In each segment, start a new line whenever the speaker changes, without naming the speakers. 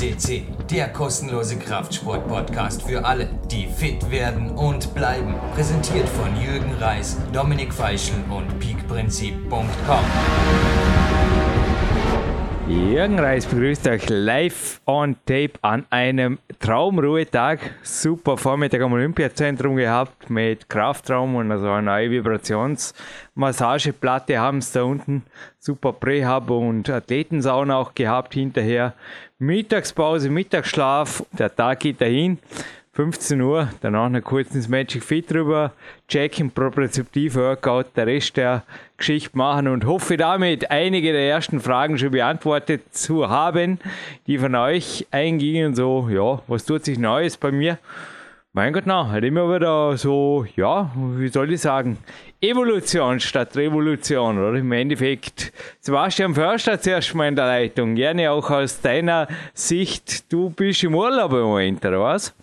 FCC, der kostenlose Kraftsport-Podcast für alle, die fit werden und bleiben. Präsentiert von Jürgen Reis, Dominik Feischl und peakprinzip.com.
Jürgen Reis begrüßt euch live on tape an einem Traumruhetag. Super Vormittag am Olympiazentrum gehabt mit Kraftraum und also eine neue Vibrationsmassageplatte haben sie da unten. Super Prähab und Athletensauna auch gehabt hinterher. Mittagspause, Mittagsschlaf, der Tag geht dahin. 15 Uhr, danach noch kurz ins Magic Fit drüber, checken, propriozeptiv Workout, der Rest der Geschichte machen und hoffe damit einige der ersten Fragen schon beantwortet zu haben, die von euch eingingen. So, ja, was tut sich Neues bei mir? Mein Gott, na, halt immer wieder so, ja, wie soll ich sagen, Evolution statt Revolution, oder? Im Endeffekt, Sebastian Förster zuerst mal in der Leitung. Gerne auch aus deiner Sicht, du bist im Urlaub im Moment, oder was?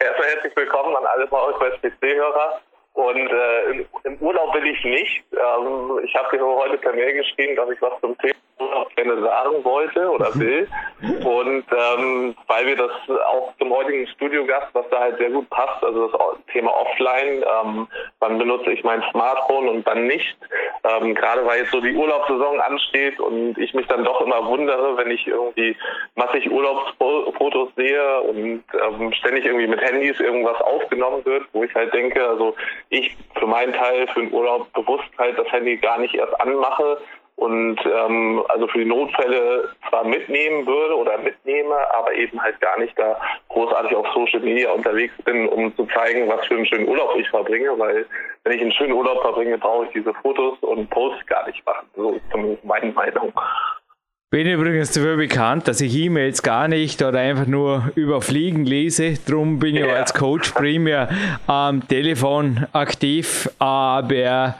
Erstmal herzlich willkommen an alle PowerQuest PC-Hörer. Und äh, im, im, Urlaub bin ich nicht. Ähm, ich habe dir heute per Mail geschrieben, dass ich was zum Thema Urlaub gerne sagen wollte oder will. Und ähm, weil wir das auch zum heutigen Studiogast, was da halt sehr gut passt, also das Thema Offline, ähm, wann benutze ich mein Smartphone und wann nicht. Ähm, gerade weil jetzt so die Urlaubssaison ansteht und ich mich dann doch immer wundere, wenn ich irgendwie massig Urlaubsfotos sehe und ähm, ständig irgendwie mit Handys irgendwas aufgenommen wird, wo ich halt denke, also ich für meinen Teil für den Urlaub bewusst halt das Handy gar nicht erst anmache und ähm, also für die Notfälle zwar mitnehmen würde oder mitnehme, aber eben halt gar nicht da großartig auf Social Media unterwegs bin, um zu zeigen, was für einen schönen Urlaub ich verbringe, weil wenn ich einen schönen Urlaub verbringe, brauche ich diese Fotos und Posts gar nicht machen. So ist zumindest meine Meinung.
Bin übrigens dafür bekannt, dass ich E-Mails gar nicht oder einfach nur überfliegen lese. Drum bin ich ja. als Coach primär am Telefon aktiv. Aber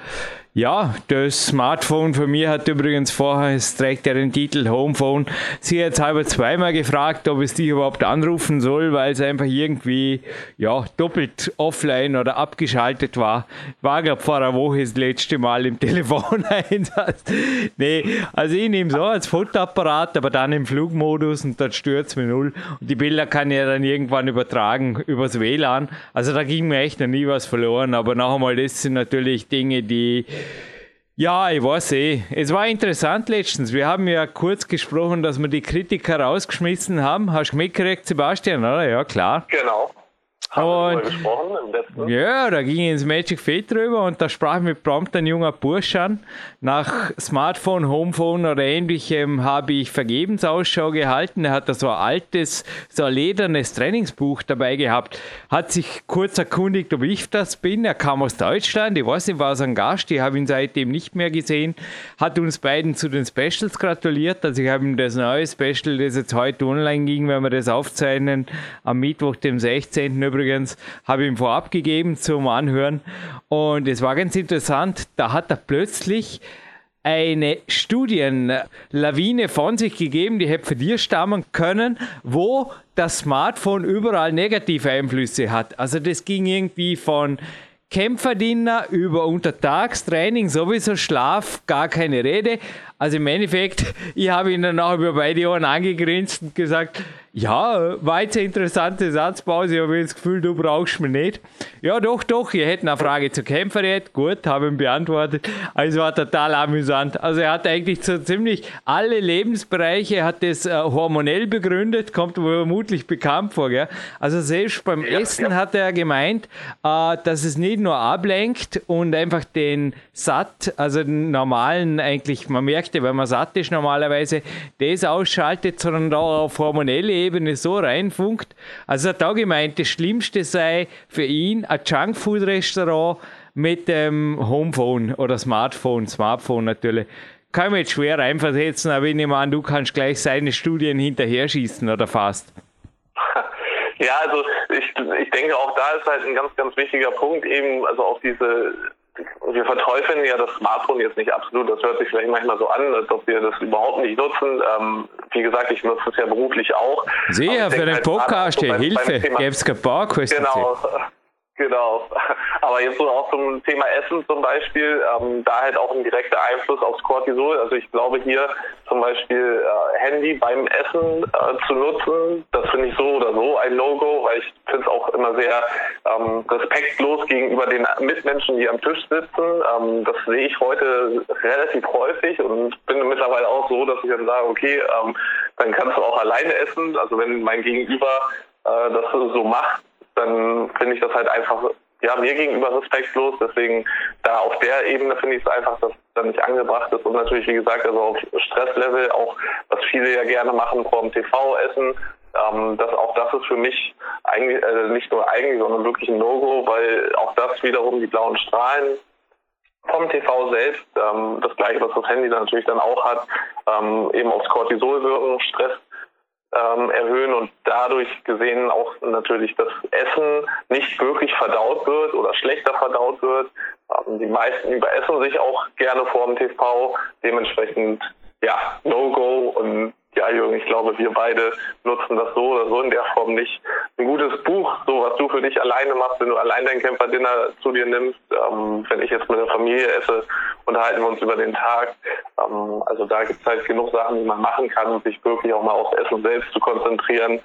ja, das Smartphone von mir hat übrigens vorher, es trägt ja den Titel Homephone. Sie hat halber zweimal gefragt, ob es dich überhaupt anrufen soll, weil es einfach irgendwie, ja, doppelt offline oder abgeschaltet war. War, glaube vor einer Woche das letzte Mal im Telefoneinsatz. nee, also ich nehme so als Fotoapparat, aber dann im Flugmodus und stört es mir null. Und die Bilder kann ich ja dann irgendwann übertragen übers WLAN. Also da ging mir echt noch nie was verloren, aber noch einmal, das sind natürlich Dinge, die ja, ich weiß eh. Es war interessant letztens. Wir haben ja kurz gesprochen, dass wir die Kritiker rausgeschmissen haben. Hast du mitgekriegt, Sebastian, oder? Ja, klar.
Genau.
Und, Ja, da ging ins Magic Fate drüber und da sprach mit prompt ein junger Bursch an. Nach Smartphone, Homephone oder ähnlichem habe ich Vergebensausschau gehalten. Er hat da so ein altes, so ein ledernes Trainingsbuch dabei gehabt. Hat sich kurz erkundigt, ob ich das bin. Er kam aus Deutschland. Ich weiß nicht, war so ein Gast. Ich habe ihn seitdem nicht mehr gesehen. Hat uns beiden zu den Specials gratuliert. Also ich habe ihm das neue Special, das jetzt heute online ging, wenn wir das aufzeichnen, am Mittwoch, dem 16. übrigens übrigens, habe ich ihm vorab gegeben zum Anhören. Und es war ganz interessant, da hat er plötzlich eine Studienlawine von sich gegeben, die hätte für dir stammen können, wo das Smartphone überall negative Einflüsse hat. Also das ging irgendwie von Kämpferdiener über Untertagstraining, sowieso Schlaf, gar keine Rede. Also im Endeffekt, ich habe ihn dann auch über beide Ohren angegrinst und gesagt, ja, war jetzt eine interessante Satzpause, ich habe das Gefühl, du brauchst mich nicht. Ja, doch, doch, ihr hättet eine Frage zur Kämpferät. Gut, habe ihn beantwortet. Also war total amüsant. Also er hat eigentlich so ziemlich alle Lebensbereiche, hat das äh, hormonell begründet, kommt vermutlich bekannt vor. Gell? Also selbst beim ja, Essen ja. hat er gemeint, äh, dass es nicht nur ablenkt und einfach den Satt, also den normalen eigentlich, man merkt ja, wenn man satt ist normalerweise, das ausschaltet, sondern da auf hormonelle Ebene so reinfunkt. Also hat da gemeint, das Schlimmste sei für ihn ein Junkfood-Restaurant mit dem Homephone oder Smartphone, Smartphone natürlich. Kann ich mir jetzt schwer reinversetzen, aber ich nehme an, du kannst gleich seine Studien hinterher schießen oder fast.
Ja, also ich, ich denke auch da ist halt ein ganz, ganz wichtiger Punkt eben, also auch diese wir verteufeln ja das Smartphone jetzt nicht absolut. Das hört sich vielleicht manchmal so an, als ob wir das überhaupt nicht nutzen. Ähm, wie gesagt, ich nutze es ja beruflich auch.
Sehr, für den halt Podcast, hier, Hilfe, gäbe es kein paar
Genau. Genau. Aber jetzt so auch zum Thema Essen zum Beispiel, ähm, da halt auch ein direkter Einfluss aufs Cortisol. Also ich glaube hier zum Beispiel äh, Handy beim Essen äh, zu nutzen, das finde ich so oder so ein No-Go, weil ich finde es auch immer sehr ähm, respektlos gegenüber den Mitmenschen, die am Tisch sitzen. Ähm, das sehe ich heute relativ häufig und bin mittlerweile auch so, dass ich dann sage, okay, ähm, dann kannst du auch alleine essen. Also wenn mein Gegenüber äh, das so macht, dann finde ich das halt einfach ja, mir gegenüber respektlos. Deswegen da auf der Ebene finde ich es einfach, dass das nicht angebracht ist. Und natürlich, wie gesagt, also auf Stresslevel, auch was viele ja gerne machen vor dem TV-Essen, ähm, das, auch das ist für mich eigentlich, äh, nicht nur eigentlich, sondern wirklich ein No-Go, weil auch das wiederum die blauen Strahlen vom TV selbst, ähm, das gleiche, was das Handy dann natürlich dann auch hat, ähm, eben aufs Cortisol wirken, Stress ähm, erhöhen und dadurch gesehen auch natürlich das Essen nicht wirklich verdaut wird oder schlechter verdaut wird. Ähm, die meisten überessen sich auch gerne vor dem TV, dementsprechend ja, No-Go und ja, Jürgen, ich glaube, wir beide nutzen das so oder so in der Form nicht. Ein gutes Buch, so was du für dich alleine machst, wenn du allein dein Camper-Dinner zu dir nimmst, ähm, wenn ich jetzt mit der Familie esse, unterhalten wir uns über den Tag. Ähm, also da gibt es halt genug Sachen, die man machen kann, um sich wirklich auch mal aufs Essen selbst zu konzentrieren.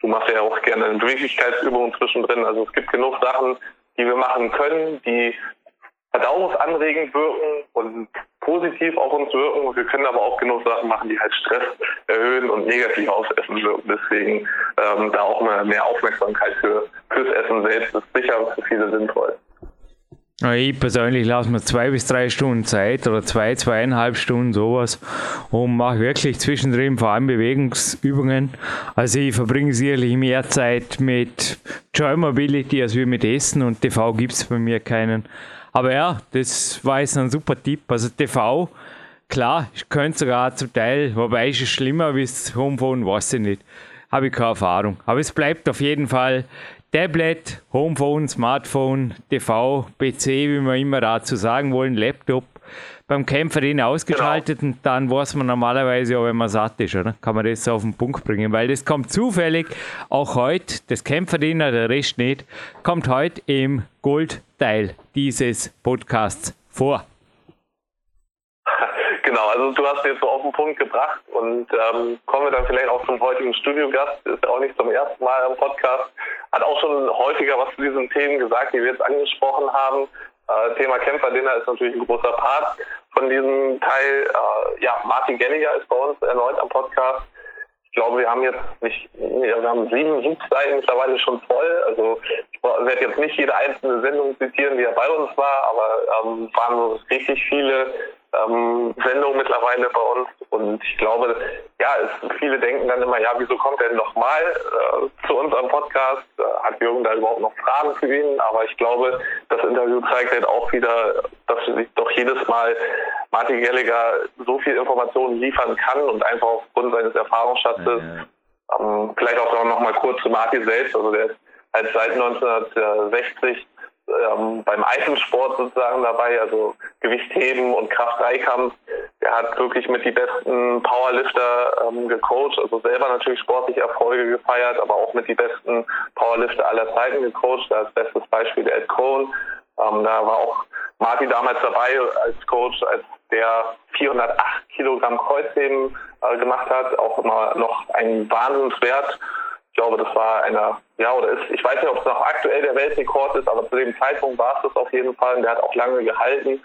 Du machst ja auch gerne eine Beweglichkeitsübung zwischendrin. Also es gibt genug Sachen, die wir machen können, die verdauungsanregend wirken und positiv auf uns wirken. Wir können aber auch genug Sachen machen, die halt Stress erhöhen und negativ aufs Essen wirken. Deswegen ähm, da auch mal mehr Aufmerksamkeit für, fürs Essen selbst ist sicher für viele sinnvoll.
Ich persönlich lasse mir zwei bis drei Stunden Zeit oder zwei, zweieinhalb Stunden sowas und mache wirklich zwischendrin vor allem Bewegungsübungen. Also ich verbringe sicherlich mehr Zeit mit Joy Mobility als wir mit Essen und TV gibt es bei mir keinen. Aber ja, das war jetzt ein super Tipp. Also TV, klar, ich könnte sogar zum Teil, wobei ist es schlimmer wie das Homephone, weiß ich nicht. Habe ich keine Erfahrung. Aber es bleibt auf jeden Fall Tablet, Homephone, Smartphone, TV, PC, wie wir immer dazu sagen wollen, Laptop beim Kämpferin ausgeschaltet genau. und dann weiß man normalerweise auch, wenn man satt ist, oder? Kann man das auf den Punkt bringen, weil das kommt zufällig auch heute, das Kämpferin, der Rest nicht, kommt heute im Goldteil dieses Podcasts vor.
Genau, also du hast jetzt so auf den Punkt gebracht und ähm, kommen wir dann vielleicht auch zum heutigen Studiogast, ist auch nicht zum ersten Mal im Podcast, hat auch schon häufiger was zu diesen Themen gesagt, die wir jetzt angesprochen haben. Äh, Thema Kämpferdinner ist natürlich ein großer Part von diesem Teil. Äh, ja, Martin Gelliger ist bei uns erneut am Podcast. Ich glaube, wir haben jetzt nicht, wir haben sieben Suchseiten mittlerweile schon voll. Also ich werde jetzt nicht jede einzelne Sendung zitieren, die er bei uns war, aber ähm, waren richtig viele ähm, Sendung mittlerweile bei uns. Und ich glaube, ja, es, viele denken dann immer, ja, wieso kommt er nochmal äh, zu uns am Podcast? Äh, hat Jürgen da überhaupt noch Fragen für ihn? Aber ich glaube, das Interview zeigt halt auch wieder, dass sich doch jedes Mal Martin Gallagher so viel Informationen liefern kann und einfach aufgrund seines Erfahrungsschatzes, ja. ähm, vielleicht auch noch mal kurz zu Martin selbst, also der ist halt seit 1960 ähm, beim Eisensport sozusagen dabei, also Gewichtheben und Kraft-Dreikampf. Er hat wirklich mit die besten Powerlifter ähm, gecoacht, also selber natürlich sportliche Erfolge gefeiert, aber auch mit die besten Powerlifter aller Zeiten gecoacht. Da ist bestes Beispiel Ed Cohn. Ähm, da war auch Martin damals dabei als Coach, als der 408 Kilogramm Kreuzheben äh, gemacht hat, auch immer noch ein Wahnsinnswert ich glaube, das war einer, ja, oder ist, ich weiß nicht, ob es noch aktuell der Weltrekord ist, aber zu dem Zeitpunkt war es das auf jeden Fall und der hat auch lange gehalten.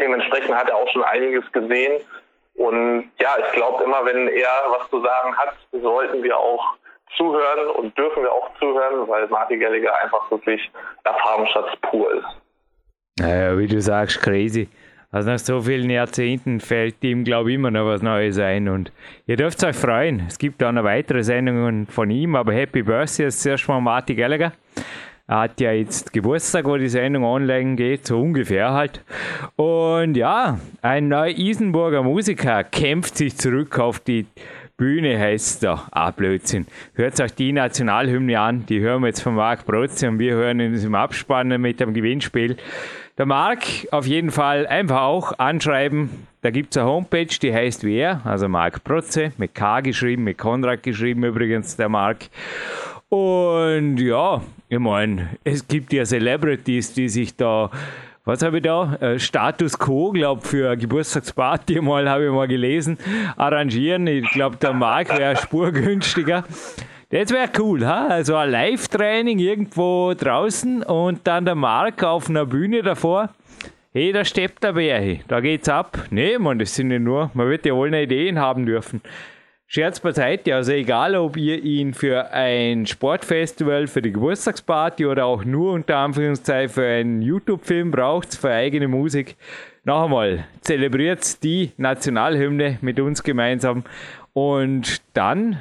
Dementsprechend hat er auch schon einiges gesehen. Und ja, ich glaube immer, wenn er was zu sagen hat, sollten wir auch zuhören und dürfen wir auch zuhören, weil Martin Gallagher einfach wirklich Erfahrungsschatz pur ist.
Naja, wie du sagst, crazy. Also nach so vielen Jahrzehnten fällt ihm, glaube ich, immer noch was Neues ein. Und ihr dürft euch freuen. Es gibt auch noch weitere Sendungen von ihm, aber Happy Birthday ist zuerst mal Martin Gallagher. Er hat ja jetzt Geburtstag, wo die Sendung online geht, so ungefähr halt. Und ja, ein neuer Isenburger Musiker kämpft sich zurück auf die Bühne, heißt da. Ah, Blödsinn. Hört euch die Nationalhymne an, die hören wir jetzt von Marc Brotze und wir hören uns im Abspann mit dem Gewinnspiel. Der Marc auf jeden Fall einfach auch anschreiben. Da gibt es eine Homepage, die heißt wie er, also Marc Protze, mit K geschrieben, mit Konrad geschrieben übrigens, der Marc. Und ja, Ich meine, es gibt ja Celebrities, die sich da was habe ich da? Äh, Status Quo, glaube für eine Geburtstagsparty mal, habe ich mal gelesen, arrangieren. Ich glaube, der Markt wäre spurgünstiger. Das wäre cool, ha? Also ein Live-Training irgendwo draußen und dann der Mark auf einer Bühne davor. Hey, da steppt der Bär, da geht's ab. Nee, man, das sind ja nur, man wird ja wohl eine Ideen haben dürfen. Scherz beiseite, also egal, ob ihr ihn für ein Sportfestival, für die Geburtstagsparty oder auch nur unter Anführungszeichen für einen YouTube-Film braucht, für eigene Musik, noch einmal, zelebriert die Nationalhymne mit uns gemeinsam und dann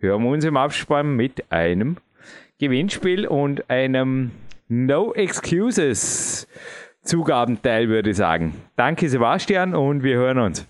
hören wir uns im Abspann mit einem Gewinnspiel und einem No Excuses Zugabenteil, würde ich sagen. Danke, Sebastian, und wir hören uns.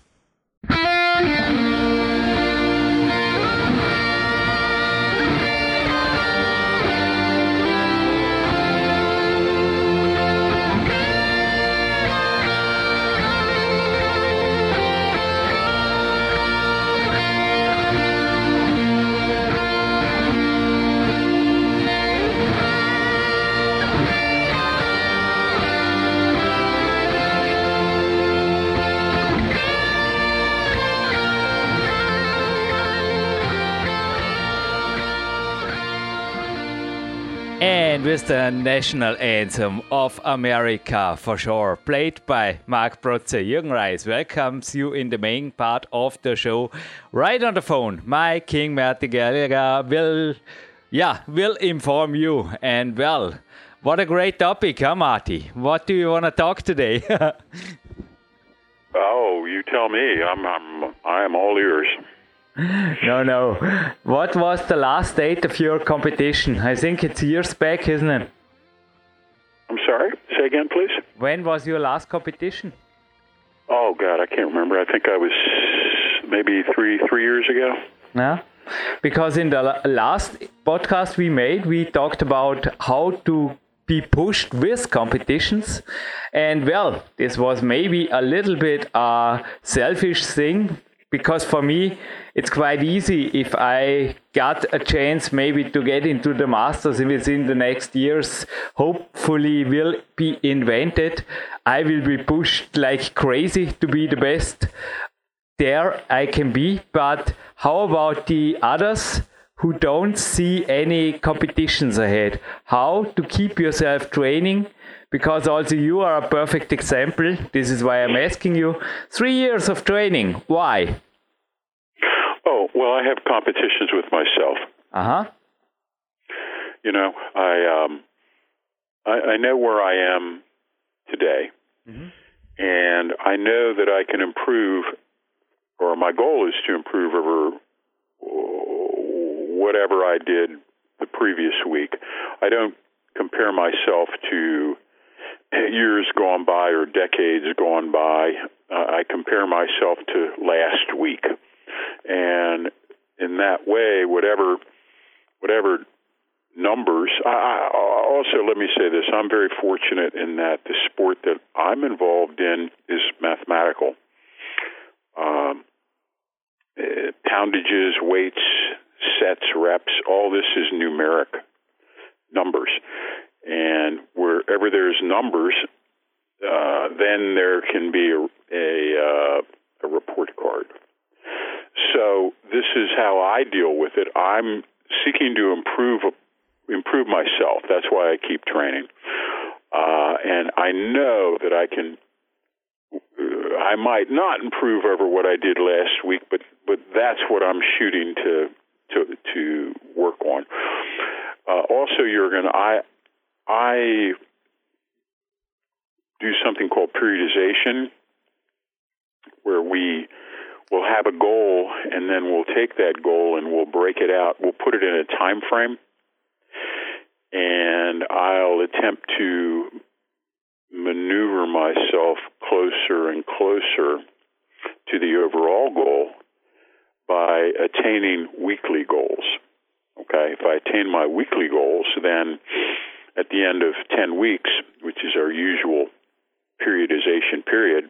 With the national anthem of America for sure, played by Mark Protze. Jürgen Reis welcomes you in the main part of the show. Right on the phone, my King Mertiger will, yeah, will inform you. And well, what a great topic, huh, Marty? What do you want to talk today?
oh, you tell me. I'm, I'm, I am all ears.
No, no. What was the last date of your competition? I think it's years back, isn't it?
I'm sorry. Say again, please.
When was your last competition?
Oh God, I can't remember. I think I was maybe three three years ago.
Yeah, because in the last podcast we made, we talked about how to be pushed with competitions, and well, this was maybe a little bit a selfish thing because for me it's quite easy. If I got a chance maybe to get into the masters within the next years hopefully will be invented. I will be pushed like crazy to be the best. There I can be. But how about the others who don't see any competitions ahead? How to keep yourself training because also you are a perfect example. This is why I'm asking you. Three years of training. Why?
Oh, well, I have competitions with myself.
Uh huh.
You know, I um, I, I know where I am today, mm-hmm. and I know that I can improve, or my goal is to improve over whatever I did the previous week. I don't compare myself to years gone by or decades gone by. Uh, I compare myself to last week, and in that way, whatever whatever numbers. I, I, also, let me say this: I'm very fortunate in that the sport that I'm involved in is mathematical. Um, uh, poundages, weights, sets, reps, all this is numeric numbers. And wherever there's numbers, uh, then there can be a a, uh, a report card. So this is how I deal with it. I'm seeking to improve improve myself. That's why I keep training, uh, and I know that I can. I might not improve over what I did last week, but but that's what I'm shooting to to to work on. Uh, also, Jurgen, I I do something called periodization, where we will have a goal and then we'll take that goal and we'll break it out. We'll put it in a time frame, and I'll attempt to maneuver myself closer and closer to the overall goal by attaining weekly goals. Okay, if I attain my weekly goals, then at the end of 10 weeks, which is our usual periodization period,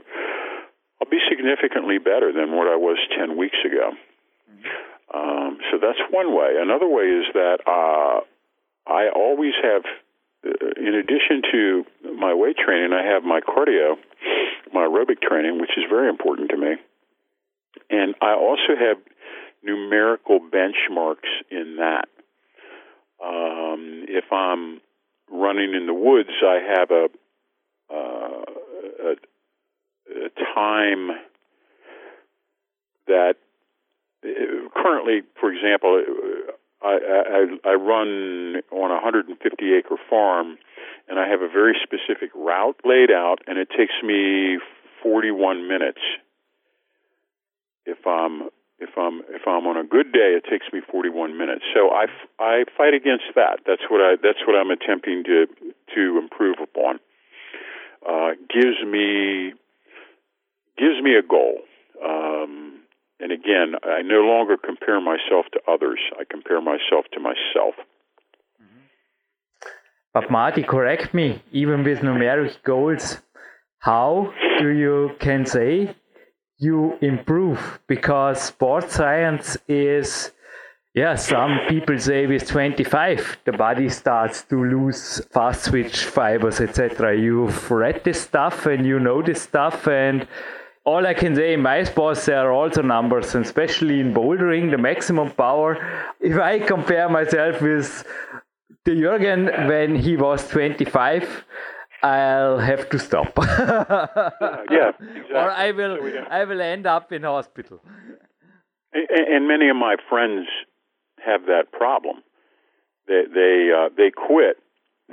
I'll be significantly better than what I was 10 weeks ago. Um, so that's one way. Another way is that uh, I always have, uh, in addition to my weight training, I have my cardio, my aerobic training, which is very important to me. And I also have numerical benchmarks in that. Um, if I'm running in the woods, I have a, uh, a, a time that currently, for example, I, I, I run on a 150 acre farm, and I have a very specific route laid out, and it takes me 41 minutes if I'm if I'm if I'm on a good day, it takes me 41 minutes. So I, I fight against that. That's what I that's what I'm attempting to to improve upon. Uh, gives me gives me a goal. Um, and again, I no longer compare myself to others. I compare myself to myself.
But Marty, correct me. Even with numeric goals, how do you can say you improve because sports science is yeah some people say with 25 the body starts to lose fast switch fibers etc you've read this stuff and you know this stuff and all I can say in my sports there are also numbers and especially in bouldering the maximum power. If I compare myself with the Jürgen when he was 25 I'll have to stop.
yeah, exactly.
Or I will, so I will end up in hospital.
And, and, many of my friends have that problem. They they uh, they quit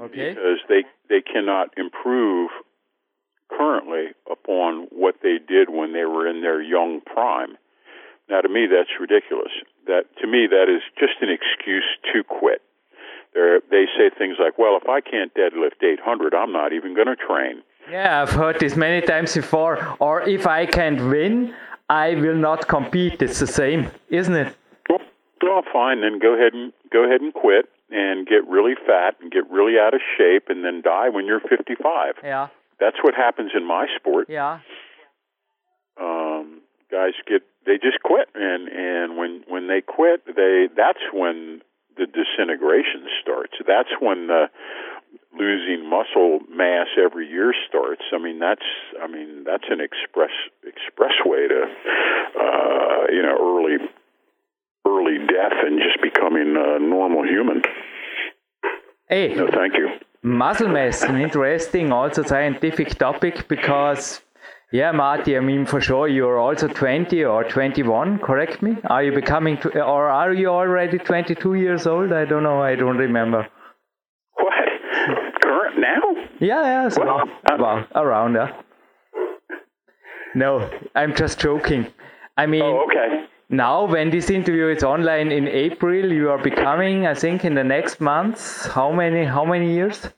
okay.
because they they cannot improve currently upon what they did when they were in their young prime. Now, to me, that's ridiculous. That to me, that is just an excuse to quit. They're, they say things like, "Well, if I can't deadlift 800, I'm not even going to train."
Yeah, I've heard this many times before. Or if I can't win, I will not compete. It's the same, isn't it?
Well, well, fine. Then go ahead and go ahead and quit and get really fat and get really out of shape and then die when you're 55.
Yeah.
That's what happens in my sport.
Yeah.
Um, guys get they just quit and and when when they quit they that's when the disintegration starts. That's when the losing muscle mass every year starts. I mean, that's I mean that's an express express way to uh, you know early early death and just becoming a normal human.
Hey,
no, thank you.
Muscle mass, an interesting also scientific topic because yeah, Marty, I mean, for sure, you're also 20 or 21, correct me? Are you becoming, to, or are you already 22 years old? I don't know, I don't remember.
What? Current now?
Yeah, yeah, so well, well around, yeah. No, I'm just joking. I mean,
oh, okay.
Now, when this interview is online in April, you are becoming, I think, in the next months, how many, how many years?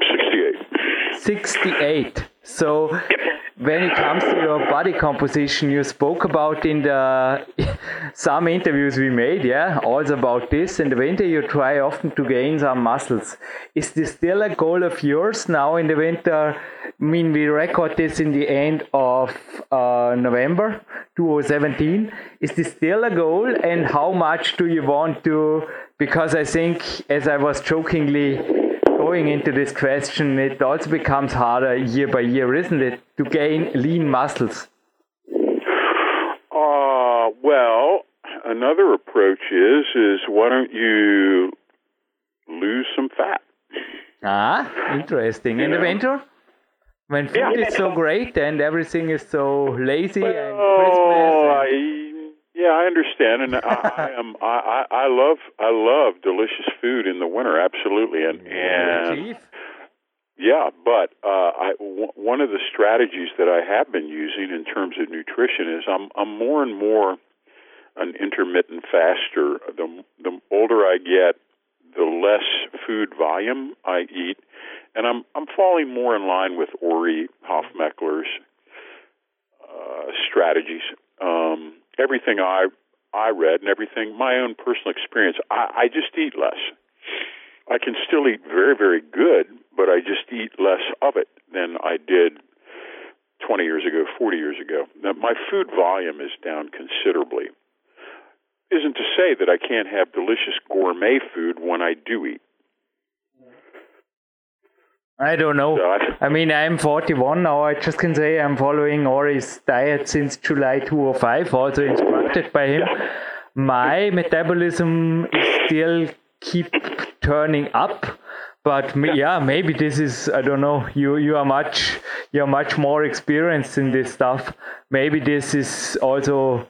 68.
68. So, yep when it comes to your body composition, you spoke about in the some interviews we made, yeah, also about this. In the winter, you try often to gain some muscles. Is this still a goal of yours now in the winter? I mean, we record this in the end of uh, November 2017. Is this still a goal? And how much do you want to? Because I think, as I was jokingly going into this question, it also becomes harder year by year, isn't it, to gain lean muscles?
Uh, well, another approach is is why don't you lose some fat?
Ah, interesting. You In know? the winter, when food yeah. is so great and everything is so lazy well, and Christmas. And...
Yeah, I understand, and I, I am. I, I love I love delicious food in the winter, absolutely, and and yeah, but uh, I w- one of the strategies that I have been using in terms of nutrition is I'm I'm more and more an intermittent faster. The the older I get, the less food volume I eat, and I'm I'm falling more in line with Ori Hofmekler's uh, strategies. Um, everything I I read and everything my own personal experience, I, I just eat less. I can still eat very very good, but I just eat less of it than I did 20 years ago, 40 years ago. Now, my food volume is down considerably. Isn't to say that I can't have delicious gourmet food when I do eat.
I don't know. I mean, I'm 41 now. I just can say I'm following Ori's diet since July 2005, also instructed by him. Yeah. My metabolism still keep turning up, but yeah. yeah, maybe this is I don't know. You you are much you're much more experienced in this stuff. Maybe this is also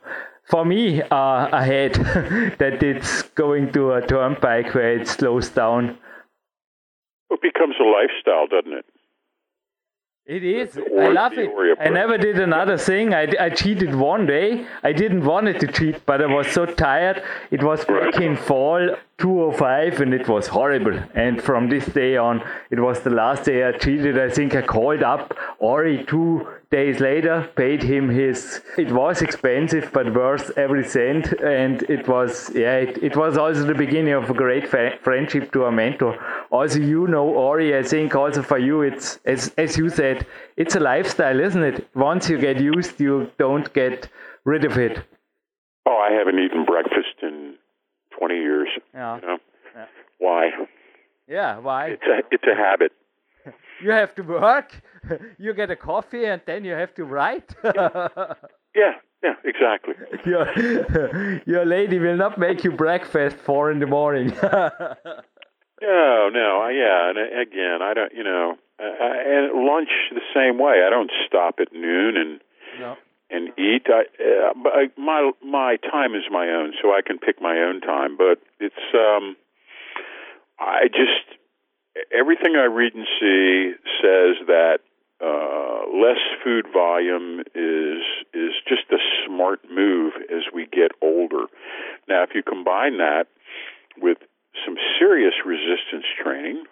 for me uh, ahead that it's going to a turnpike where it slows down
it becomes a lifestyle, doesn't it?
It is. I love it. I never did another thing. I, I cheated one day. I didn't want it to cheat, but I was so tired. It was in fall 205 and it was horrible. And from this day on, it was the last day I cheated. I think I called up Ori two days later, paid him his. It was expensive, but worth every cent. And it was, yeah, it, it was also the beginning of a great friendship to a mentor. Also, you know, Ori, I think also for you, it's, as, as you said, it's a lifestyle, isn't it? Once you get used, you don't get rid of it.
Oh, I haven't eaten breakfast 20 years. Yeah. You know? yeah. Why?
Yeah, why?
It's a, it's a habit.
you have to work, you get a coffee, and then you have to write.
yeah, yeah, exactly.
Your, your lady will not make you breakfast four in the morning.
no, no, yeah, and again, I don't, you know, uh, and lunch the same way. I don't stop at noon and no. And eat. I, uh, I, my my time is my own, so I can pick my own time. But it's um, I just everything I read and see says that uh, less food volume is is just a smart move as we get older. Now, if you combine that with some serious resistance training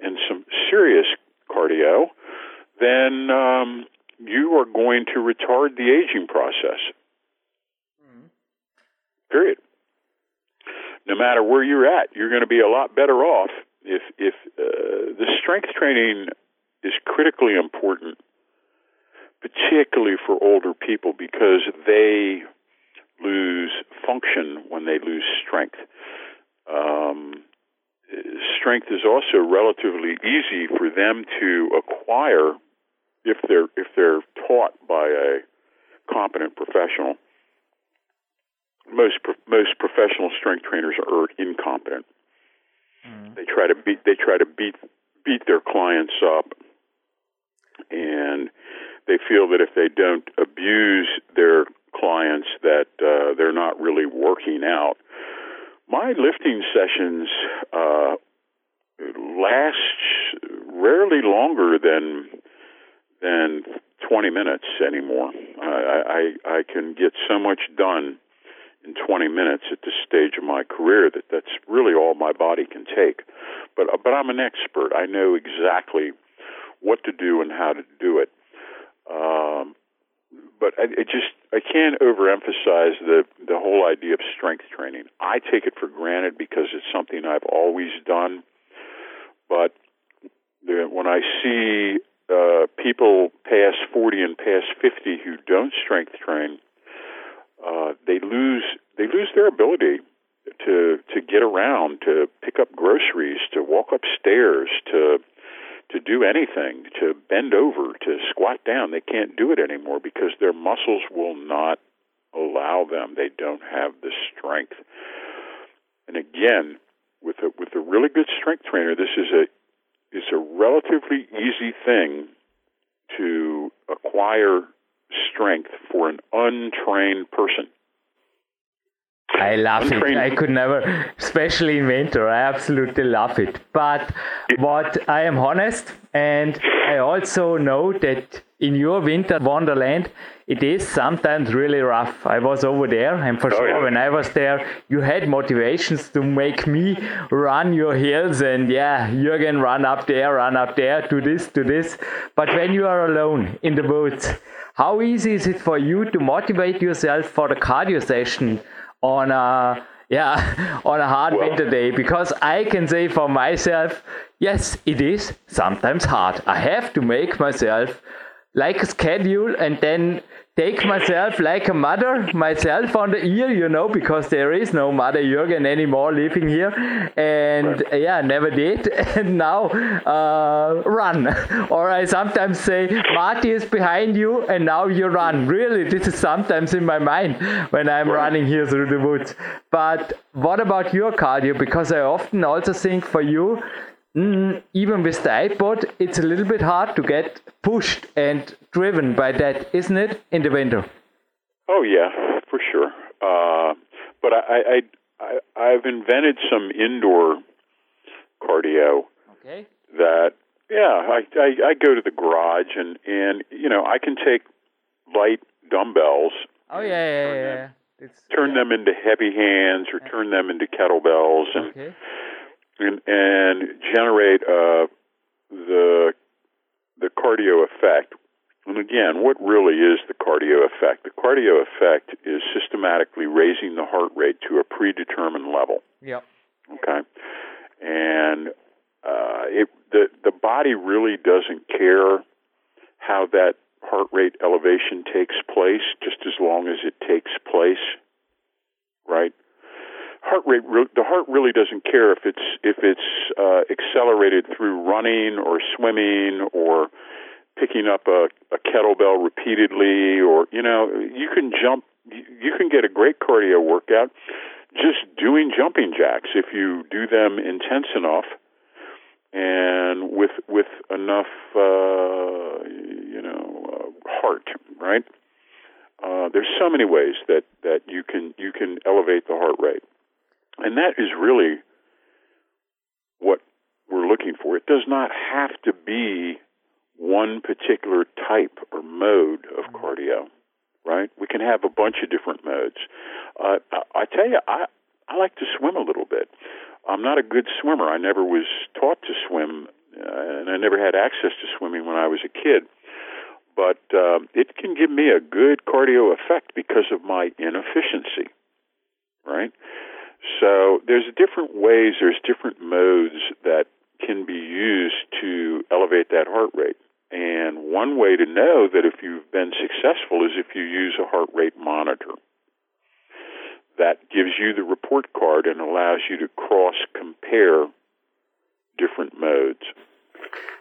and some serious cardio, then um, are going to retard the aging process. Mm-hmm. Period. No matter where you're at, you're going to be a lot better off if if uh, the strength training is critically important, particularly for older people because they lose function when they lose strength. Um, strength is also relatively easy for them to acquire if they're if they're taught by a competent professional. Most most professional strength trainers are incompetent. Mm. They try to beat they try to beat beat their clients up, and they feel that if they don't abuse their clients, that uh, they're not really working out. My lifting sessions uh, last rarely longer than than 20 minutes anymore. I, I I can get so much done in 20 minutes at this stage of my career that that's really all my body can take. But but I'm an expert. I know exactly what to do and how to do it. Um, but I, it just I can't overemphasize the the whole idea of strength training. I take it for granted because it's something I've always done. But when I see uh, people past 40 and past 50 who don't strength train, uh, they lose they lose their ability to to get around, to pick up groceries, to walk upstairs, to to do anything, to bend over, to squat down. They can't do it anymore because their muscles will not allow them. They don't have the strength. And again, with a with a really good strength trainer, this is a it's a relatively easy thing to acquire strength for an untrained person.
I love it. I could never, especially in winter, I absolutely love it. But what I am honest, and I also know that in your winter wonderland, it is sometimes really rough. I was over there, and for oh, sure, yeah. when I was there, you had motivations to make me run your hills, and yeah, Jürgen, run up there, run up there, do this, do this. But when you are alone in the woods, how easy is it for you to motivate yourself for the cardio session? on a yeah on a hard well, winter day because I can say for myself, yes, it is sometimes hard. I have to make myself like a schedule and then take myself like a mother, myself on the ear, you know, because there is no mother Jürgen anymore living here. And right. yeah, never did. And now uh, run. or I sometimes say, Marty is behind you and now you run. Really, this is sometimes in my mind when I'm right. running here through the woods. But what about your cardio? Because I often also think for you, Mm, even with the iPod, it's a little bit hard to get pushed and driven by that, isn't it, in the winter?
Oh yeah, for sure. Uh, but I, I, I, have invented some indoor cardio.
Okay.
That yeah, I, I, I go to the garage and and you know I can take light dumbbells.
Oh yeah, yeah, yeah. yeah.
Them, turn yeah. them into heavy hands or turn them into kettlebells and.
Okay
and, and generate uh, the the cardio effect. And again, what really is the cardio effect? The cardio effect is systematically raising the heart rate to a predetermined level.
Yep.
Okay. And uh, it, the the body really doesn't care how that heart rate elevation takes place, just as long as it takes place. Right heart rate the heart really doesn't care if it's if it's uh, accelerated through running or swimming or picking up a, a kettlebell repeatedly or you know you can jump you can get a great cardio workout just doing jumping jacks if you do them intense enough and with with enough uh, you know uh, heart right? Uh, there's so many ways that that you can you can elevate the heart rate and that is really what we're looking for. It does not have to be one particular type or mode of mm-hmm. cardio, right? We can have a bunch of different modes. Uh, I, I tell you, I, I like to swim a little bit. I'm not a good swimmer. I never was taught to swim, uh, and I never had access to swimming when I was a kid. But uh, it can give me a good cardio effect because of my inefficiency, right? So there's different ways, there's different modes that can be used to elevate that heart rate. And one way to know that if you've been successful is if you use a heart rate monitor. That gives you the report card and allows you to cross compare different modes.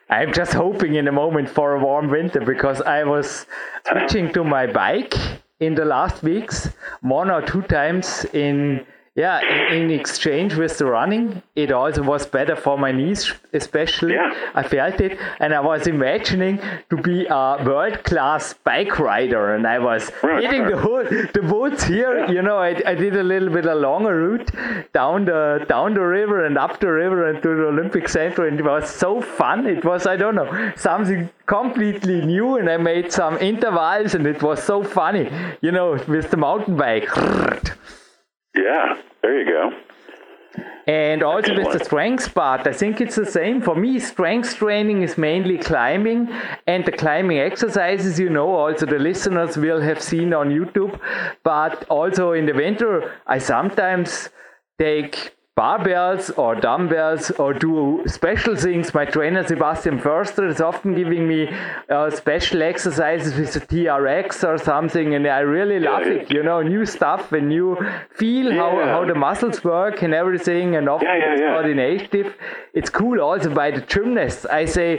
I'm just hoping in a moment for a warm winter because I was switching to my bike in the last weeks one or two times in yeah, in, in, exchange with the running, it also was better for my knees, especially.
Yeah.
I felt it, and I was imagining to be a world-class bike rider, and I was right. hitting the hood, the woods here. Yeah. You know, I, I did a little bit a longer route down the down the river and up the river and to the Olympic Center, and it was so fun. It was I don't know something completely new, and I made some intervals, and it was so funny. You know, with the mountain bike.
Yeah, there you go.
And also Excellent. with the strength part, I think it's the same. For me, strength training is mainly climbing and the climbing exercises, you know, also the listeners will have seen on YouTube. But also in the winter, I sometimes take barbells or dumbbells or do special things. My trainer Sebastian Förster is often giving me uh, special exercises with a TRX or something, and I really love yeah, it. You know, new stuff and you feel yeah. how, how the muscles work and everything, and often yeah, it's coordinative. It's cool also by the gymnasts. I say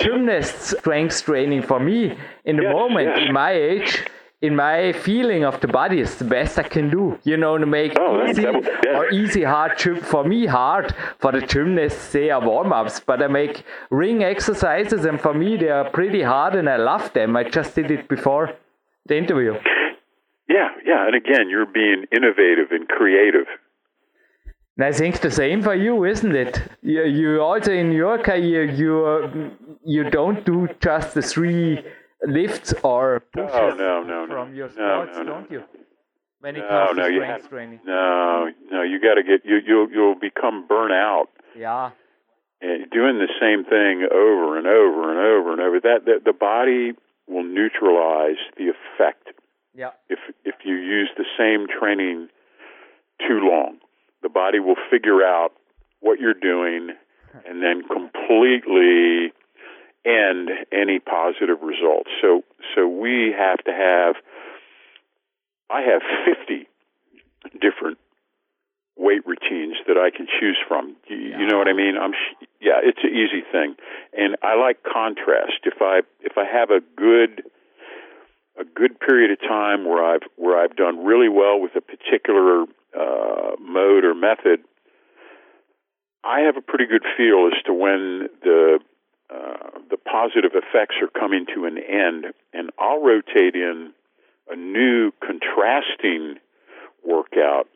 gymnasts strength training for me in the moment in my age in my feeling of the body is the best I can do. You know, to make oh, easy yeah. or easy hard for me hard for the gymnasts they are warm ups, but I make ring exercises and for me they are pretty hard and I love them. I just did it before the interview.
Yeah, yeah, and again, you're being innovative and creative.
And I think the same for you, isn't it? You, you also in your career you you don't do just the three lifts or pushes
oh, no, no,
from
no.
your sports, don't you? When it
no,
comes
no,
to strength training.
No, no, you got to get you you'll you'll become burnout.
Yeah.
And doing the same thing over and over and over and over. That, that the body will neutralize the effect.
Yeah.
If if you use the same training too long, the body will figure out what you're doing and then completely end any positive results. So so we have to have I have 50 different weight routines that I can choose from. You, yeah. you know what I mean? I'm yeah, it's an easy thing. And I like contrast. If I if I have a good a good period of time where I've where I've done really well with a particular uh, mode or method, I have a pretty good feel as to when the uh, the positive effects are coming to an end, and I'll rotate in a new contrasting workout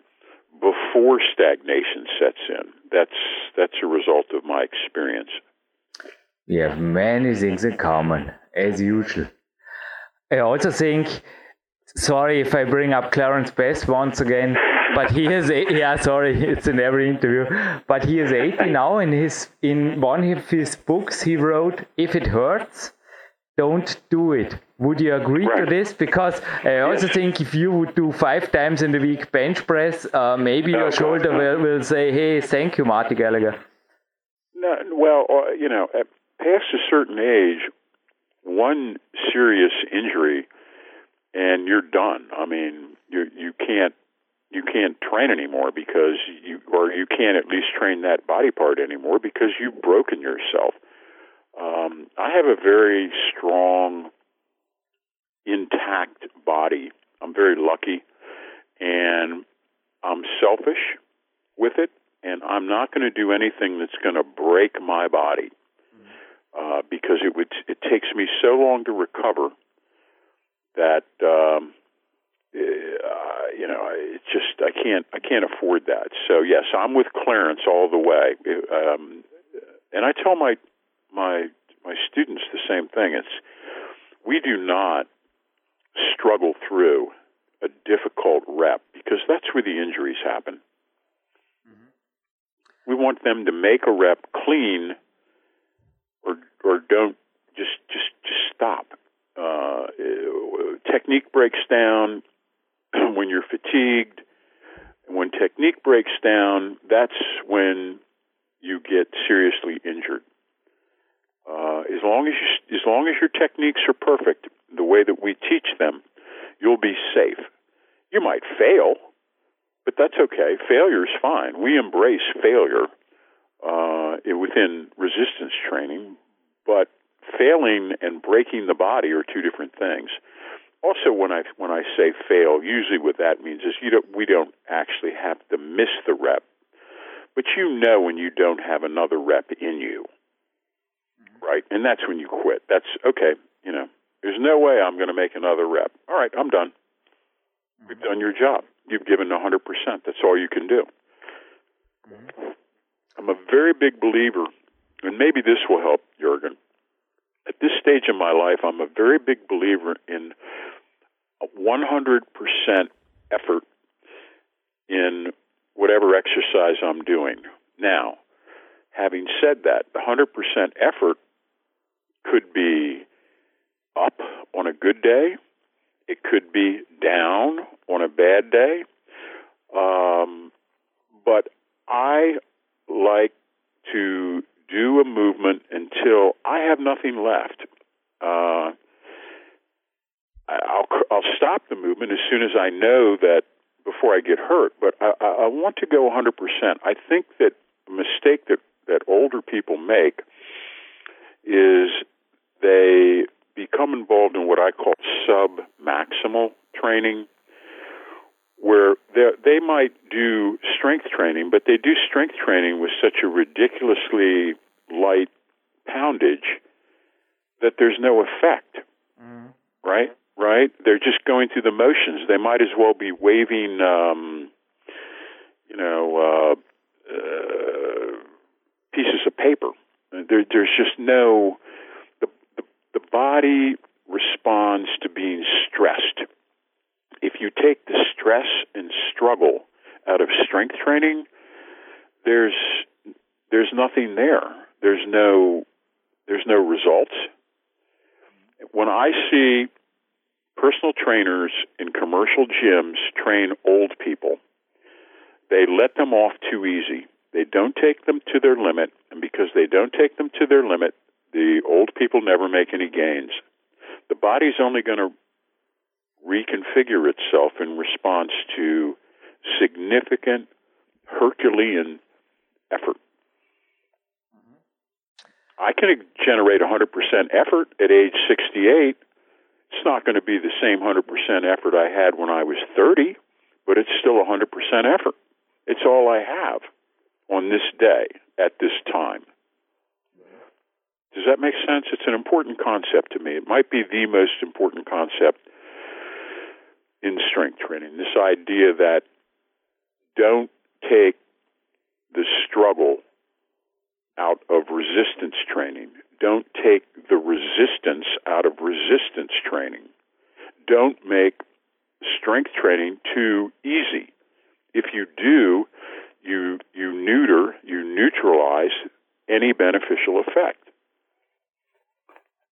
before stagnation sets in. That's that's a result of my experience.
Have many things in common, as usual. I also think, sorry if I bring up Clarence Bass once again, but he is yeah sorry it's in every interview but he is 80 now in his in one of his books he wrote if it hurts don't do it would you agree right. to this because i also yes. think if you would do five times in the week bench press uh, maybe no, your shoulder no. will, will say hey thank you marty gallagher
no, well uh, you know past a certain age one serious injury and you're done i mean you you can't you can't train anymore because you or you can't at least train that body part anymore because you've broken yourself. Um, I have a very strong, intact body. I'm very lucky, and I'm selfish with it, and I'm not going to do anything that's going to break my body uh, because it would. It takes me so long to recover that. Um, uh, you know, it's just I can't I can't afford that. So yes, I'm with Clarence all the way. Um, and I tell my my my students the same thing. It's we do not struggle through a difficult rep because that's where the injuries happen. Mm-hmm. We want them to make a rep clean or or don't just just just stop. Uh, technique breaks down, when you're fatigued, when technique breaks down, that's when you get seriously injured. Uh, as long as you, as long as your techniques are perfect, the way that we teach them, you'll be safe. You might fail, but that's okay. Failure is fine. We embrace failure uh, within resistance training, but failing and breaking the body are two different things also when I when I say fail, usually what that means is you don't we don't actually have to miss the rep, but you know when you don't have another rep in you, mm-hmm. right? And that's when you quit. That's okay. You know, there's no way I'm going to make another rep. All right, I'm done. Mm-hmm. You've done your job. You've given 100%. That's all you can do. Mm-hmm. I'm a very big believer, and maybe this will help, Jurgen. At this stage in my life, I'm a very big believer in 100% effort in whatever exercise I'm doing. Now, having said that, the 100% effort could be up on a good day, it could be down on a bad day. Um, but I like to do a movement until I have nothing left. Uh, I'll I'll stop the movement as soon as I know that before I get hurt. But I, I want to go 100%. I think that a mistake that that older people make is they become involved in what I call sub maximal training, where they might do strength training, but they do strength training with such a ridiculously light poundage that there's no effect, mm. right? right? They're just going through the motions. They might as well be waving, um, you know, uh, uh, pieces of paper. There, there's just no. The, the the body responds to being stressed. If you take the stress and struggle out of strength training, there's there's nothing there. There's no there's no results. When I see personal trainers in commercial gyms train old people. They let them off too easy. They don't take them to their limit, and because they don't take them to their limit, the old people never make any gains. The body's only going to reconfigure itself in response to significant Herculean effort. I can generate 100% effort at age 68. It's not going to be the same 100% effort I had when I was 30, but it's still 100% effort. It's all I have on this day at this time. Does that make sense? It's an important concept to me. It might be the most important concept in strength training. This idea that don't take the struggle out of resistance training. Don't take the resistance out of resistance training. Don't make strength training too easy. If you do, you you neuter, you neutralize any beneficial effect.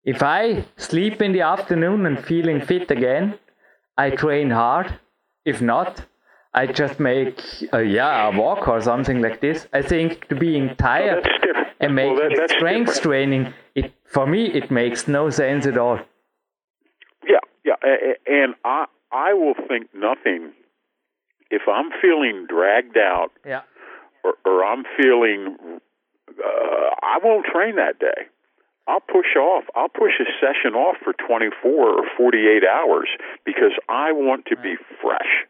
If I sleep in the afternoon and feeling fit again, I train hard. If not, I just make a, yeah a walk or something like this. I think to being tired well, and making well, that, strength different. training, it for me it makes no sense at all.
Yeah, yeah, and I I will think nothing if I'm feeling dragged out.
Yeah.
Or, or I'm feeling, uh, I won't train that day. I'll push off. I'll push a session off for 24 or 48 hours because I want to be fresh.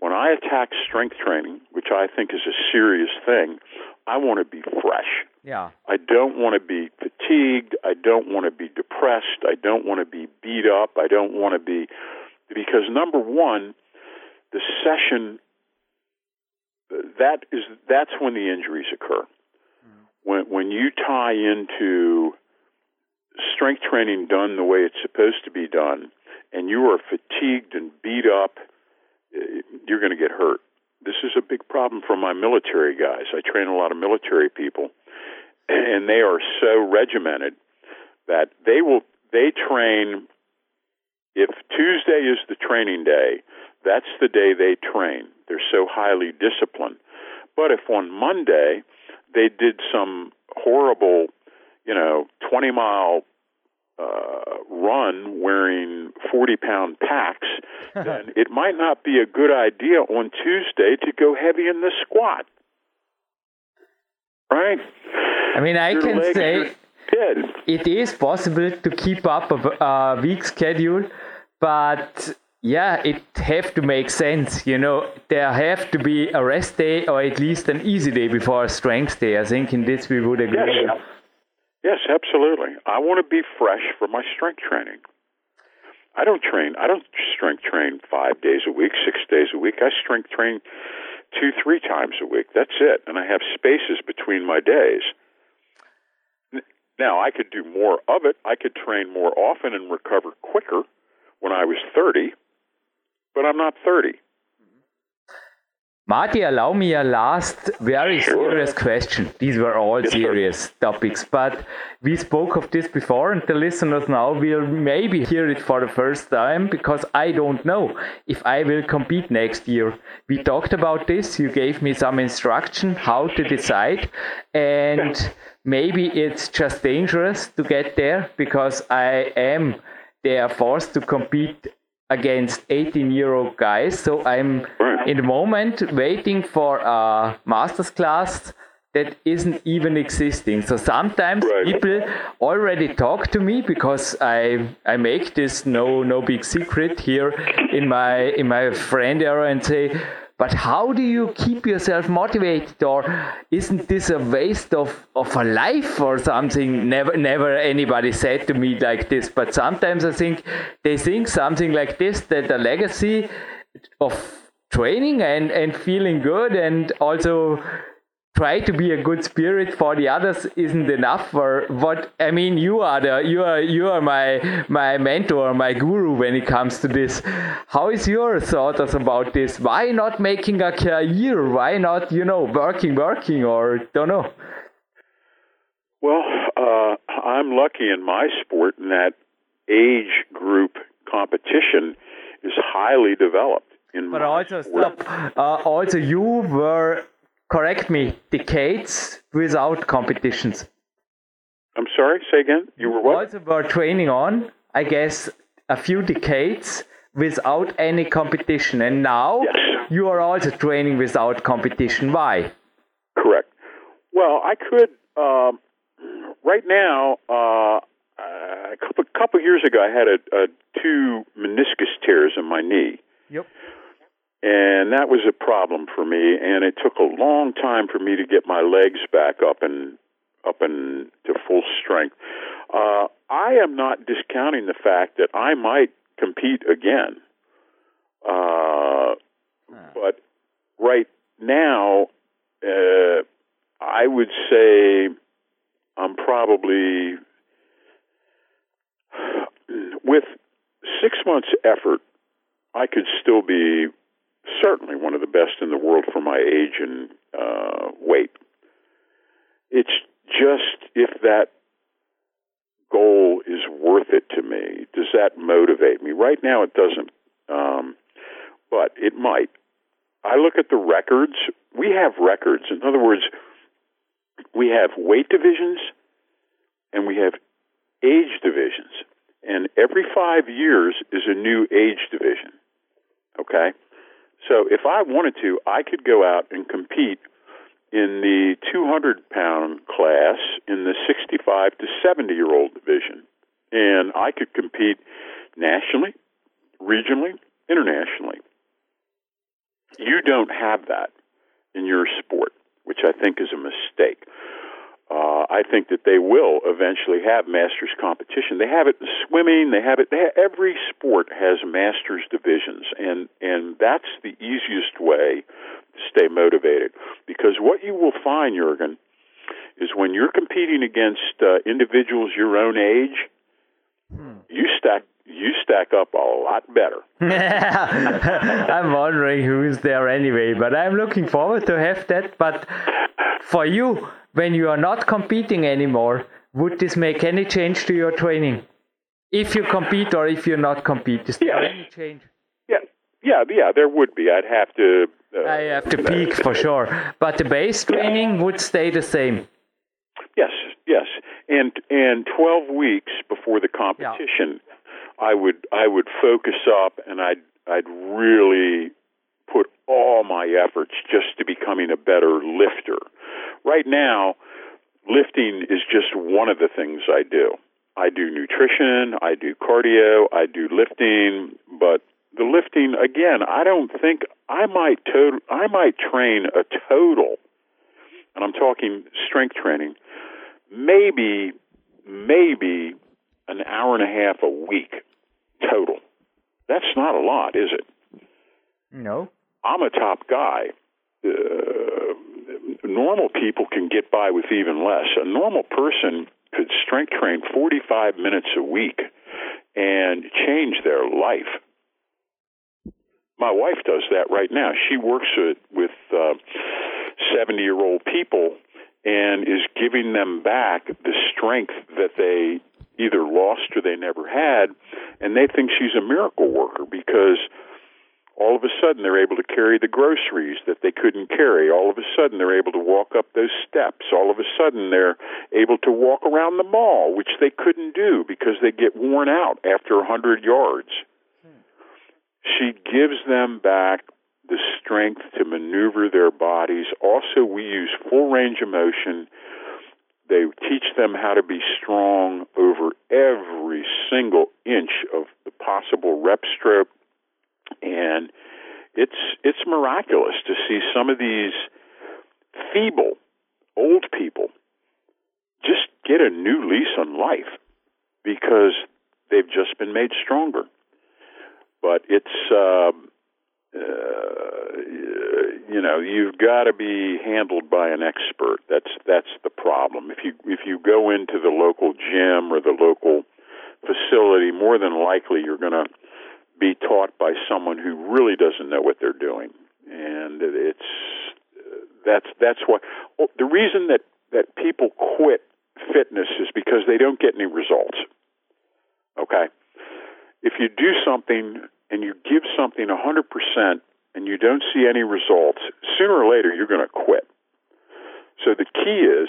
When I attack strength training, which I think is a serious thing, I want to be fresh.
Yeah.
I don't want to be fatigued. I don't want to be depressed. I don't want to be beat up. I don't want to be because number 1, the session that is that's when the injuries occur. Mm. When when you tie into strength training done the way it's supposed to be done, and you are fatigued and beat up, eh, you're going to get hurt. This is a big problem for my military guys. I train a lot of military people, and they are so regimented that they will they train. If Tuesday is the training day, that's the day they train. They're so highly disciplined. But if on Monday they did some horrible you know, 20 mile uh, run wearing 40 pound packs, then it might not be a good idea on Tuesday to go heavy in the squat. Right?
I mean, I Your can say it is possible to keep up a, a week schedule, but yeah, it have to make sense. You know, there have to be a rest day or at least an easy day before a strength day. I think in this we would agree.
Yes. Yes, absolutely. I want to be fresh for my strength training. I don't train. I don't strength train five days a week, six days a week. I strength train two, three times a week. That's it. And I have spaces between my days. Now, I could do more of it. I could train more often and recover quicker when I was 30, but I'm not 30.
Marty, allow me a last very serious question. These were all serious topics, but we spoke of this before, and the listeners now will maybe hear it for the first time because I don't know if I will compete next year. We talked about this, you gave me some instruction how to decide, and maybe it's just dangerous to get there because I am there forced to compete against 18 year old guys. So I'm in the moment waiting for a master's class that isn't even existing. So sometimes right. people already talk to me because I I make this no no big secret here in my in my friend area and say but how do you keep yourself motivated or isn't this a waste of, of a life or something? Never never anybody said to me like this. But sometimes I think they think something like this that a legacy of training and, and feeling good and also try to be a good spirit for the others isn't enough for what I mean you are the you are you are my my mentor my guru when it comes to this. How is your thoughts about this? Why not making a career? Why not you know working working or don't know?
Well uh, I'm lucky in my sport in that age group competition is highly developed
but also stop uh, also you were correct me, decades without competitions.
I'm sorry. Say again. You were what?
Also were training on, I guess, a few decades without any competition, and now
yes.
you are also training without competition. Why?
Correct. Well, I could. Um, right now, uh, a couple couple years ago, I had a, a two meniscus tears in my knee.
Yep.
And that was a problem for me, and it took a long time for me to get my legs back up and up and to full strength. Uh, I am not discounting the fact that I might compete again, uh, but right now, uh, I would say I'm probably with six months effort, I could still be certainly one of the best in the world for my age and uh, weight. It's just if that goal is worth it to me, does that motivate me? Right now, it doesn't, um, but it might. I look at the records. We have records. In other words, we have weight divisions and we have age divisions. And every five years is a new age division. Okay? So if I wanted to, I could go out and compete in the 200 pound class in the 65 to 70 year old division. And I could compete nationally, regionally, internationally. You don't have that in your sport, which I think is a mistake uh, I think that they will eventually have masters competition. They have it in swimming. They have it. They have, every sport has masters divisions, and and that's the easiest way to stay motivated. Because what you will find, Jurgen, is when you're competing against uh, individuals your own age, hmm. you stack you stack up a lot better.
I'm wondering who's there anyway, but I'm looking forward to have that. But for you, when you are not competing anymore, would this make any change to your training? If you compete or if you're not compete, is there any change?
Yeah, yeah, yeah. There would be. I'd have to.
Uh, I have to peak for sure, but the base training yeah. would stay the same.
Yes, yes, and and twelve weeks before the competition, yeah. I would I would focus up and I'd I'd really put all my efforts just to becoming a better lifter. Right now, lifting is just one of the things I do. I do nutrition, I do cardio, I do lifting, but the lifting again, I don't think I might total I might train a total and I'm talking strength training, maybe maybe an hour and a half a week total. That's not a lot, is it?
No.
I'm a top guy. Uh, normal people can get by with even less. A normal person could strength train 45 minutes a week and change their life. My wife does that right now. She works with 70 uh, year old people and is giving them back the strength that they either lost or they never had. And they think she's a miracle worker because all of a sudden they're able to carry the groceries that they couldn't carry. All of a sudden they're able to walk up those steps. All of a sudden they're able to walk around the mall, which they couldn't do because they get worn out after a hundred yards. Hmm. She gives them back the strength to maneuver their bodies. Also, we use full range of motion. They teach them how to be strong over every single inch of the possible rep stroke and it's it's miraculous to see some of these feeble old people just get a new lease on life because they've just been made stronger. But it's uh, uh, you know you've got to be handled by an expert. That's that's the problem. If you if you go into the local gym or the local facility, more than likely you're going to be taught by someone who really doesn't know what they're doing. And it's that's that's what oh, the reason that that people quit fitness is because they don't get any results. Okay? If you do something and you give something 100% and you don't see any results, sooner or later you're going to quit. So the key is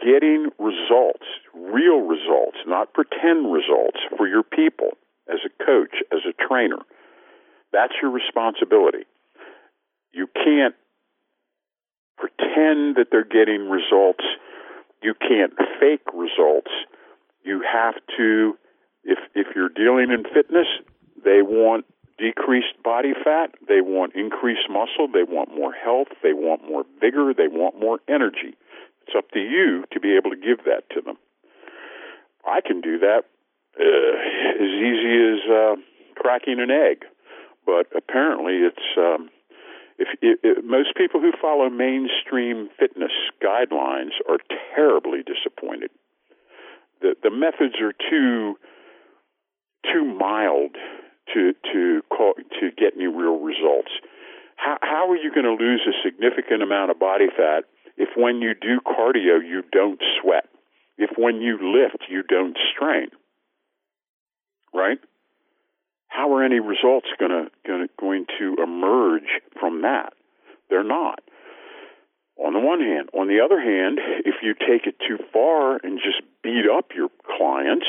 getting results real results, not pretend results for your people as a coach, as a trainer. That's your responsibility. You can't pretend that they're getting results. You can't fake results. You have to, if, if you're dealing in fitness, they want decreased body fat, they want increased muscle, they want more health, they want more vigor, they want more energy. It's up to you to be able to give that to them. I can do that uh, as easy as uh, cracking an egg, but apparently it's um, if, if, if most people who follow mainstream fitness guidelines are terribly disappointed. The the methods are too too mild to to call, to get any real results. How how are you going to lose a significant amount of body fat if when you do cardio you don't sweat? If when you lift you don't strain? Right? How are any results going to going to emerge from that? They're not. On the one hand, on the other hand, if you take it too far and just beat up your clients,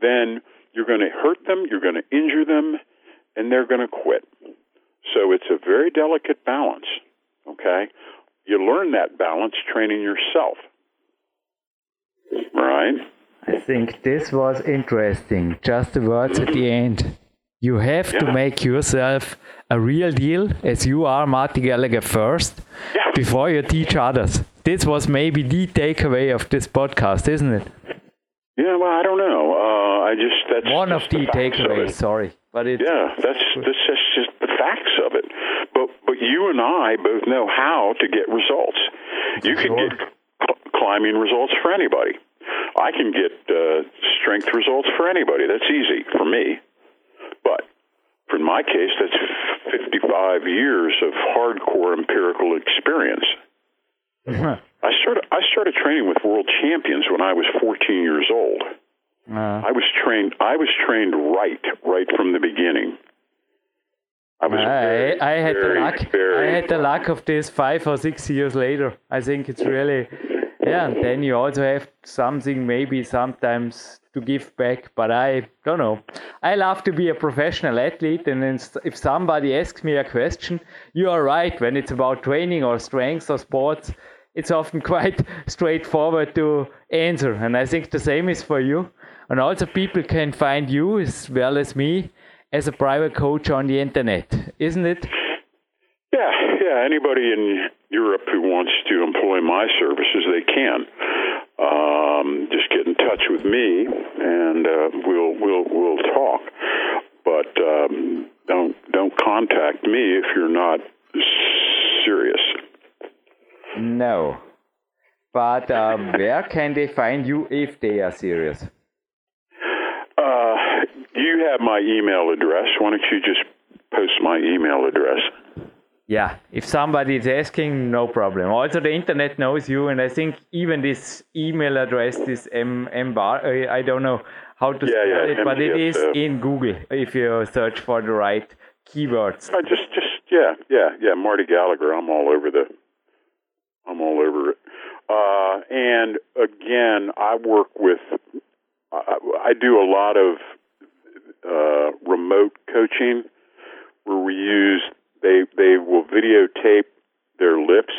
then you're going to hurt them, you're going to injure them, and they're going to quit. So it's a very delicate balance, okay? You learn that balance training yourself. Right?
I think this was interesting. Just the words at the end. You have yeah. to make yourself a real deal as you are Marty Gallagher first yeah. before you teach others. This was maybe the takeaway of this podcast, isn't it?
Yeah, well, I don't know. Uh, I just that's
one
of
the, the takeaways. Sorry, but it's
yeah, that's that's just the facts of it. But but you and I both know how to get results. You sure. can get cl- climbing results for anybody. I can get uh, strength results for anybody. That's easy for me. But for my case, that's 55 years of hardcore empirical experience. I started I started training with world champions when I was 14 years old. Uh, I was trained I was trained right right from the beginning.
I was very, I, I had very, the luck I had the luck of this 5 or 6 years later. I think it's really yeah, and then you also have something maybe sometimes to give back, but I don't know. I love to be a professional athlete, and if somebody asks me a question, you are right when it's about training or strength or sports it's often quite straightforward to answer. And I think the same is for you. And also, people can find you as well as me as a private coach on the internet, isn't it?
Yeah, yeah. Anybody in Europe who wants to employ my services, they can. Um, just get in touch with me, and uh, we'll we'll we'll talk. But um, don't don't contact me if you're not serious.
No. But uh, where can they find you if they are serious?
Uh, you have my email address. Why don't you just post my email address?
Yeah, if somebody is asking, no problem. Also, the internet knows you, and I think even this email address, this M, M bar, uh, I don't know how to yeah, spell yeah, it, but it is in Google if you search for the right keywords.
I just, just yeah, yeah, yeah. Marty Gallagher. I'm all over the I'm all over it. Uh, and again, I work with, I, I do a lot of uh, remote coaching where we use they they will videotape their lifts.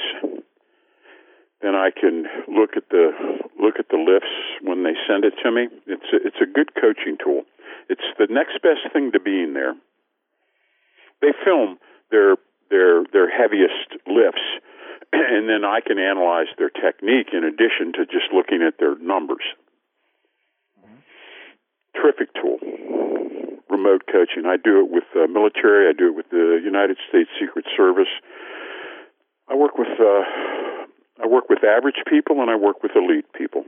Then I can look at the look at the lifts when they send it to me. It's a, it's a good coaching tool. It's the next best thing to being there. They film their their their heaviest lifts and then I can analyze their technique in addition to just looking at their numbers. Mm-hmm. Terrific tool. Remote coaching. I do it with the military. I do it with the United States Secret Service. I work with uh, I work with average people and I work with elite people.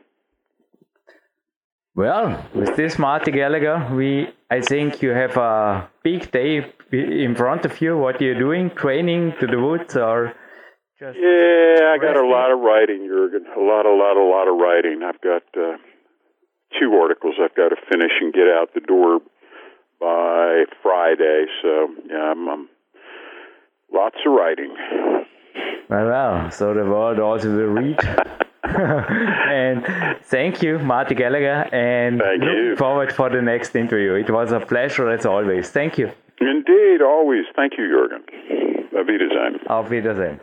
Well, with this Marty Gallagher, we I think you have a big day in front of you. What are you doing? Training to the woods or
just yeah, I got a lot of writing, Jurgen. A lot, a lot, a lot of writing. I've got uh, two articles I've got to finish and get out the door by Friday. So yeah, I'm, I'm lots of writing.
Well, well, so the world also will read. and thank you, Marty Gallagher, and
thank
looking
you.
forward for the next interview. It was a pleasure as always. Thank you.
Indeed, always. Thank you, Jürgen. Auf Wiedersehen.
Auf Wiedersehen.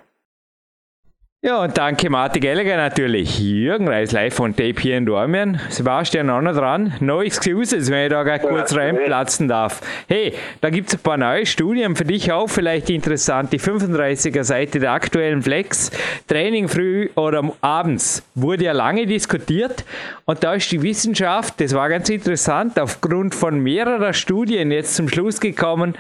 Ja, und danke Martin Gallagher natürlich. Jürgen Reis live von Tape hier in Dormien. Sebastian auch noch dran. No excuses, wenn ich da gleich kurz reinplatzen darf. Hey, da gibt es ein paar neue Studien, für dich auch vielleicht interessant. Die 35er Seite der aktuellen Flex. Training früh oder abends wurde ja lange diskutiert. Und da ist die Wissenschaft, das war ganz interessant, aufgrund von mehrerer Studien jetzt zum Schluss gekommen,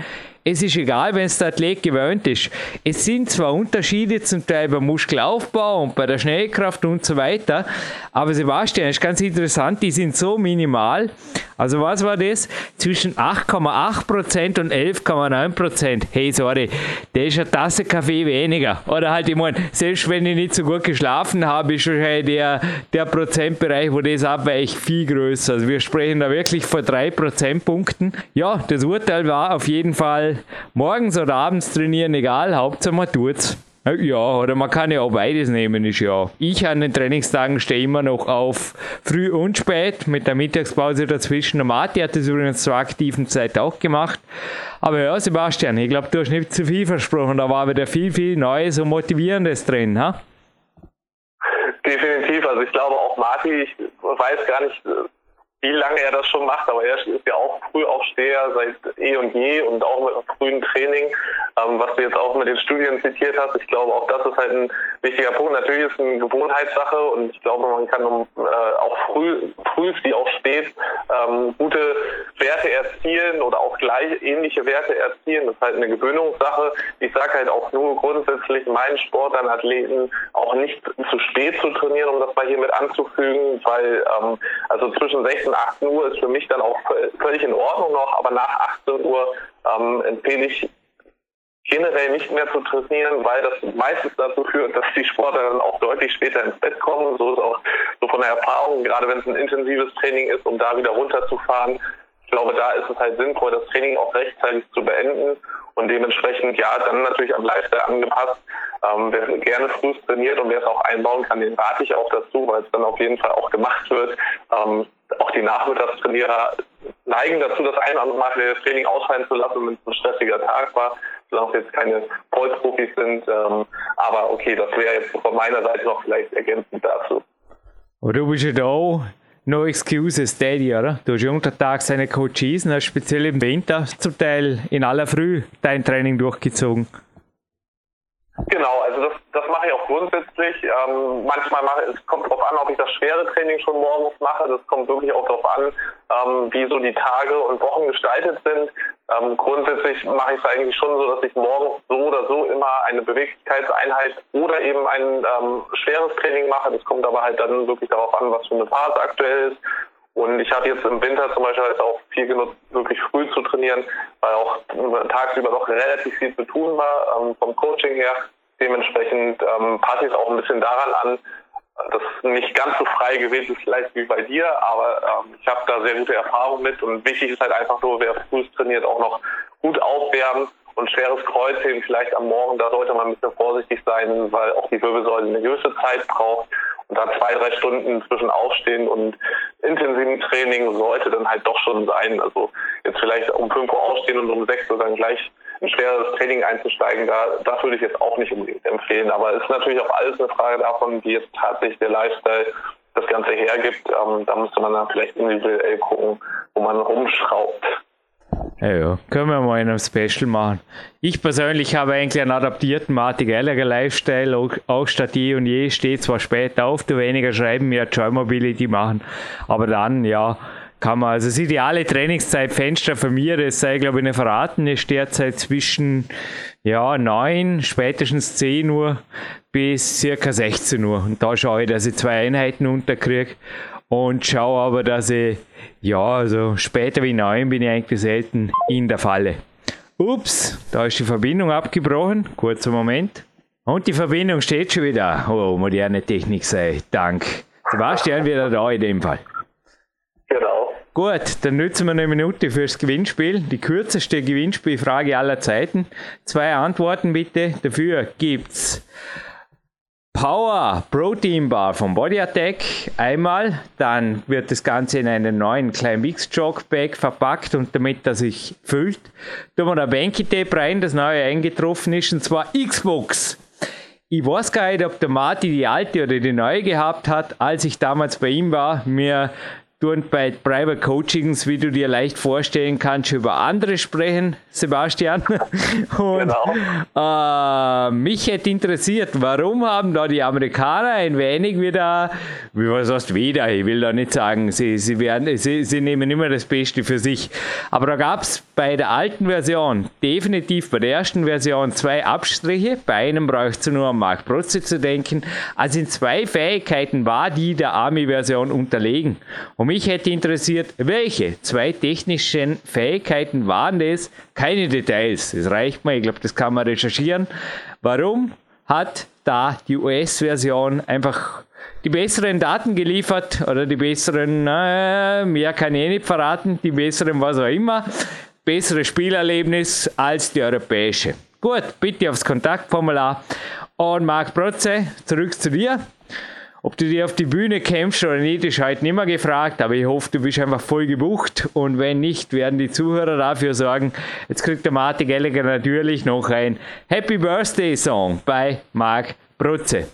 es ist egal, wenn es der Athlet gewöhnt ist. Es sind zwar Unterschiede zum Teil beim Muskelaufbau und bei der Schnellkraft und so weiter, aber Sebastian, ist ganz interessant, die sind so minimal. Also was war das? Zwischen 8,8% und 11,9%. Hey, sorry, das ist eine Tasse Kaffee weniger. Oder halt, ich meine, selbst wenn ich nicht so gut geschlafen habe, ist wahrscheinlich der, der Prozentbereich, wo das abweicht, viel größer. Also wir sprechen da wirklich von 3 Prozentpunkten. Ja, das Urteil war auf jeden Fall morgens oder abends trainieren, egal, Hauptsache man tut's. Ja, oder man kann ja auch beides nehmen, ist ja. Ich an den Trainingstagen stehe immer noch auf früh und spät mit der Mittagspause dazwischen. Der Marti hat das übrigens zur aktiven Zeit auch gemacht. Aber ja, Sebastian, ich glaube, du hast nicht zu viel versprochen. Da war wieder viel, viel Neues und Motivierendes drin, ha?
Definitiv. Also ich glaube auch Marti, ich weiß gar nicht, wie lange er das schon macht, aber er ist ja auch Frühaufsteher seit eh und je und auch mit einem frühen Training, ähm, was du jetzt auch mit den Studien zitiert hast. Ich glaube, auch das ist halt ein wichtiger Punkt. Natürlich ist es eine Gewohnheitssache und ich glaube, man kann um, äh, auch früh, früh wie auch spät ähm, gute Werte erzielen oder auch gleich ähnliche Werte erzielen. Das ist halt eine Gewöhnungssache. Ich sage halt auch nur grundsätzlich meinen Sportlern, Athleten auch nicht zu spät zu trainieren, um das mal hier mit anzufügen, weil ähm, also zwischen 16 und 18 Uhr ist für mich dann auch völlig in Ordnung noch, aber nach 18 Uhr ähm, empfehle ich generell nicht mehr zu trainieren, weil das meistens dazu führt, dass die Sportler dann auch deutlich später ins Bett kommen. So ist auch so von der Erfahrung, gerade wenn es ein intensives Training ist, um da wieder runterzufahren. Ich glaube, da ist es halt sinnvoll, das Training auch rechtzeitig zu beenden und dementsprechend ja dann natürlich am Lifestyle angepasst. Ähm, wer gerne früh trainiert und wer es auch einbauen kann, den rate ich auch dazu, weil es dann auf jeden Fall auch gemacht wird. Ähm, auch die Nachmittagstrainierer neigen dazu, das ein oder andere Mal das Training ausfallen zu lassen, wenn es ein stressiger Tag war, solange es jetzt keine Vollprofis sind. Ähm, aber okay, das wäre jetzt von meiner Seite noch vielleicht ergänzend dazu.
Und du bist ja da No Excuses Daddy, oder? Du hast ja untertags seine Coaches speziell im Winter zum Teil in aller Früh dein Training durchgezogen.
Genau, also das, das mache ich auch grundsätzlich. Ähm, manchmal mache es kommt darauf an, ob ich das schwere Training schon morgens mache. Das kommt wirklich auch darauf an, ähm, wie so die Tage und Wochen gestaltet sind. Ähm, grundsätzlich mache ich es eigentlich schon so, dass ich morgens so oder so immer eine Beweglichkeitseinheit oder eben ein ähm, schweres Training mache. Das kommt aber halt dann wirklich darauf an, was für eine Phase aktuell ist. Und ich habe jetzt im Winter zum Beispiel halt auch viel genutzt, wirklich früh zu trainieren, weil auch tagsüber noch relativ viel zu tun war ähm, vom Coaching her. Dementsprechend ähm, passe ich es auch ein bisschen daran an, dass nicht ganz so frei gewählt ist vielleicht wie bei dir, aber ähm, ich habe da sehr gute Erfahrungen mit und wichtig ist halt einfach nur, wer früh trainiert, auch noch gut aufwärmen und schweres Kreuzheben vielleicht am Morgen, da sollte man ein bisschen vorsichtig sein, weil auch die Wirbelsäule eine gewisse Zeit braucht und da zwei, drei Stunden zwischen Aufstehen und intensiven Training sollte dann halt doch schon sein. Also jetzt vielleicht um 5 Uhr aufstehen und um 6 Uhr dann gleich ein schweres Training einzusteigen, da, das würde ich jetzt auch nicht unbedingt empfehlen. Aber es ist natürlich auch alles eine Frage davon, wie jetzt tatsächlich der Lifestyle das Ganze hergibt. Ähm, da müsste man dann vielleicht individuell gucken, wo man rumschraubt.
Ja, ja, können wir mal in einem Special machen. Ich persönlich habe eigentlich einen adaptierten Martin Gallagher Lifestyle, auch, auch statt je und je, steht zwar spät auf, du weniger schreiben, mehr Joy Mobility machen, aber dann, ja, kann man, also das ideale Trainingszeitfenster für mir, das sei, glaube ich, nicht verraten, ist derzeit zwischen ja, 9, spätestens 10 Uhr bis circa 16 Uhr. Und da schaue ich, dass ich zwei Einheiten unterkriege und schaue aber, dass ich, ja, also später wie 9 bin ich eigentlich selten in der Falle. Ups, da ist die Verbindung abgebrochen. Kurzer Moment. Und die Verbindung steht schon wieder. Oh, moderne Technik sei Dank. Sebastian wieder da in dem Fall. Gut, dann nutzen wir eine Minute fürs Gewinnspiel. Die kürzeste Gewinnspielfrage aller Zeiten. Zwei Antworten bitte. Dafür gibt's Power Protein Bar vom Body Attack einmal, dann wird das Ganze in einen neuen kleinen Mix Jog Bag verpackt und damit er sich füllt, tun wir da Banky Tape rein, das neue eingetroffen ist und zwar Xbox. Ich weiß gar nicht, ob der Marty die alte oder die neue gehabt hat, als ich damals bei ihm war, mir tun bei Private Coachings, wie du dir leicht vorstellen kannst, über andere sprechen, Sebastian. Und genau. äh, mich hätte interessiert, warum haben da die Amerikaner ein wenig wieder, wie was heißt wieder, ich will da nicht sagen, sie, sie, werden, sie, sie nehmen immer das Beste für sich. Aber da gab es bei der alten Version, definitiv bei der ersten Version, zwei Abstriche. Bei einem brauchst du nur an Mark Protze zu denken. Also in zwei Fähigkeiten war die der Army-Version unterlegen. Und mich hätte interessiert, welche zwei technischen Fähigkeiten waren das? Keine Details, das reicht mir, ich glaube, das kann man recherchieren. Warum hat da die US-Version einfach die besseren Daten geliefert oder die besseren, äh, mehr kann ich eh nicht verraten, die besseren was auch immer, bessere Spielerlebnis als die europäische. Gut, bitte aufs Kontaktformular. Und Marc Protze, zurück zu dir. Ob du dir auf die Bühne kämpfst oder nicht, ist halt nicht mehr gefragt, aber ich hoffe, du bist einfach voll gebucht und wenn nicht, werden die Zuhörer dafür sorgen. Jetzt kriegt der Martin Gallagher natürlich noch ein Happy Birthday Song bei Marc Brutze.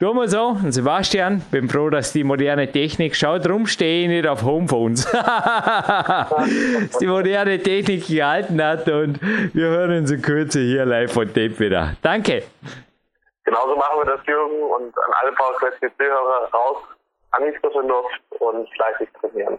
Tun wir so, und Sebastian, bin froh, dass die moderne Technik, schau, drum stehe ich nicht auf Homephones. dass die moderne Technik gehalten hat und wir hören uns in Kürze hier live von Tape wieder. Danke.
Genauso machen wir das, Jürgen, und an alle PowerQuest PC-Hörer raus an die frische Luft und fleißig trainieren.